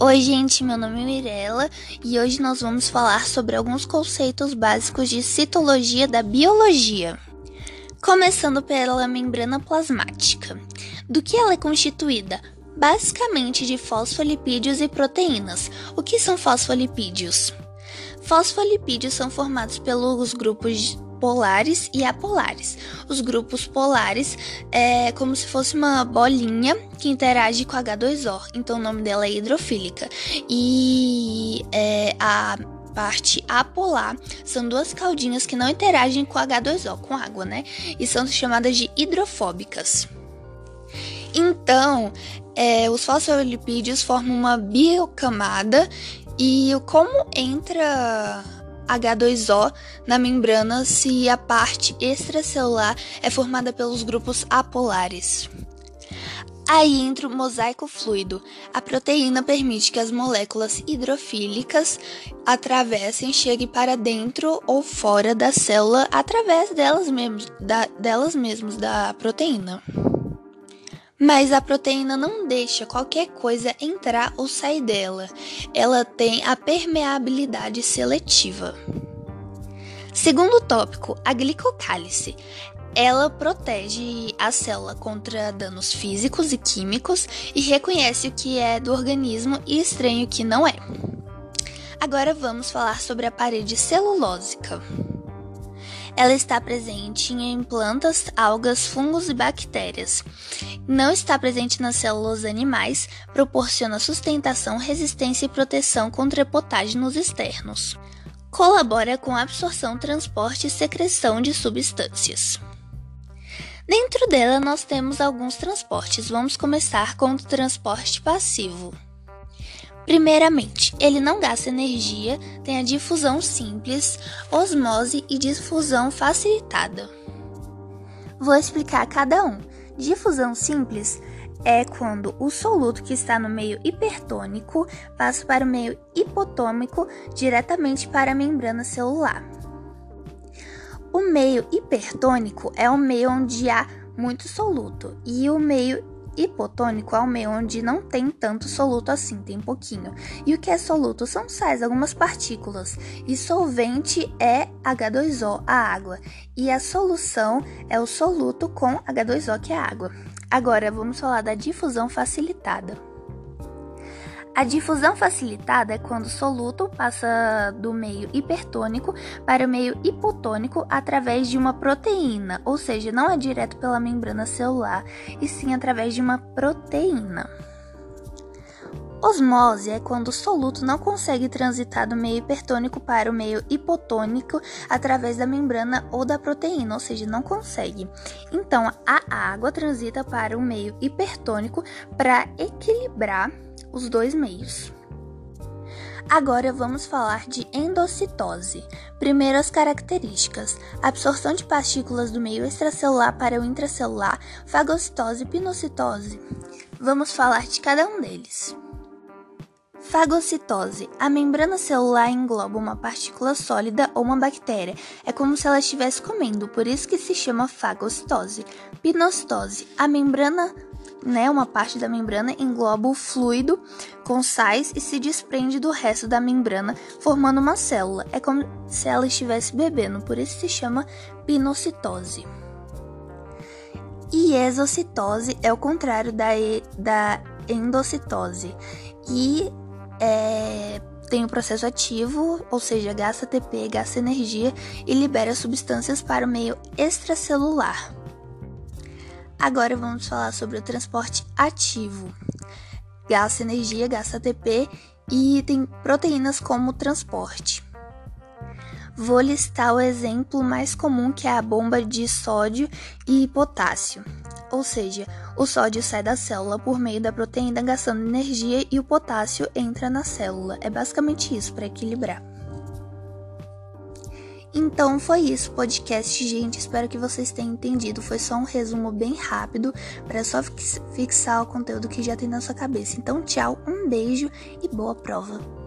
Oi, gente, meu nome é Mirella e hoje nós vamos falar sobre alguns conceitos básicos de citologia da biologia. Começando pela membrana plasmática. Do que ela é constituída? Basicamente de fosfolipídios e proteínas. O que são fosfolipídios? Fosfolipídios são formados pelos grupos polares e apolares. Os grupos polares é como se fosse uma bolinha que interage com H2O, então o nome dela é hidrofílica. E é, a parte apolar são duas caldinhas que não interagem com H2O, com água, né? E são chamadas de hidrofóbicas. Então, é, os fosfolipídios formam uma biocamada e como entra H2O na membrana se a parte extracelular é formada pelos grupos apolares. Aí entra o mosaico fluido. A proteína permite que as moléculas hidrofílicas atravessem, cheguem para dentro ou fora da célula através delas mesmas, da, delas mesmas da proteína. Mas a proteína não deixa qualquer coisa entrar ou sair dela. Ela tem a permeabilidade seletiva. Segundo tópico, a glicocálice. Ela protege a célula contra danos físicos e químicos e reconhece o que é do organismo e estranho o que não é. Agora vamos falar sobre a parede celulósica. Ela está presente em plantas, algas, fungos e bactérias. Não está presente nas células animais, proporciona sustentação, resistência e proteção contra patógenos externos. Colabora com a absorção, transporte e secreção de substâncias. Dentro dela, nós temos alguns transportes. Vamos começar com o transporte passivo. Primeiramente, ele não gasta energia, tem a difusão simples, osmose e difusão facilitada. Vou explicar cada um. Difusão simples é quando o soluto que está no meio hipertônico passa para o meio hipotônico diretamente para a membrana celular. O meio hipertônico é o meio onde há muito soluto e o meio hipotônico é o meio onde não tem tanto soluto assim, tem pouquinho. E o que é soluto são sais, algumas partículas. E solvente é H2O, a água. E a solução é o soluto com H2O, que é a água. Agora vamos falar da difusão facilitada. A difusão facilitada é quando o soluto passa do meio hipertônico para o meio hipotônico através de uma proteína, ou seja, não é direto pela membrana celular, e sim através de uma proteína. Osmose é quando o soluto não consegue transitar do meio hipertônico para o meio hipotônico através da membrana ou da proteína, ou seja, não consegue. Então, a água transita para o meio hipertônico para equilibrar os dois meios. Agora vamos falar de endocitose. Primeiro as características: absorção de partículas do meio extracelular para o intracelular, fagocitose e pinocitose. Vamos falar de cada um deles. Fagocitose. A membrana celular engloba uma partícula sólida ou uma bactéria. É como se ela estivesse comendo, por isso que se chama fagocitose. Pinocitose. A membrana né, uma parte da membrana engloba o fluido com sais e se desprende do resto da membrana, formando uma célula. É como se ela estivesse bebendo, por isso se chama pinocitose. E exocitose é o contrário da, e, da endocitose. E é, tem o processo ativo, ou seja, gasta ATP, gasta energia e libera substâncias para o meio extracelular. Agora vamos falar sobre o transporte ativo. Gasta energia, gasta ATP e tem proteínas como transporte. Vou listar o exemplo mais comum que é a bomba de sódio e potássio. Ou seja, o sódio sai da célula por meio da proteína gastando energia e o potássio entra na célula. É basicamente isso para equilibrar. Então foi isso, podcast, gente. Espero que vocês tenham entendido. Foi só um resumo bem rápido para só fixar o conteúdo que já tem na sua cabeça. Então, tchau, um beijo e boa prova.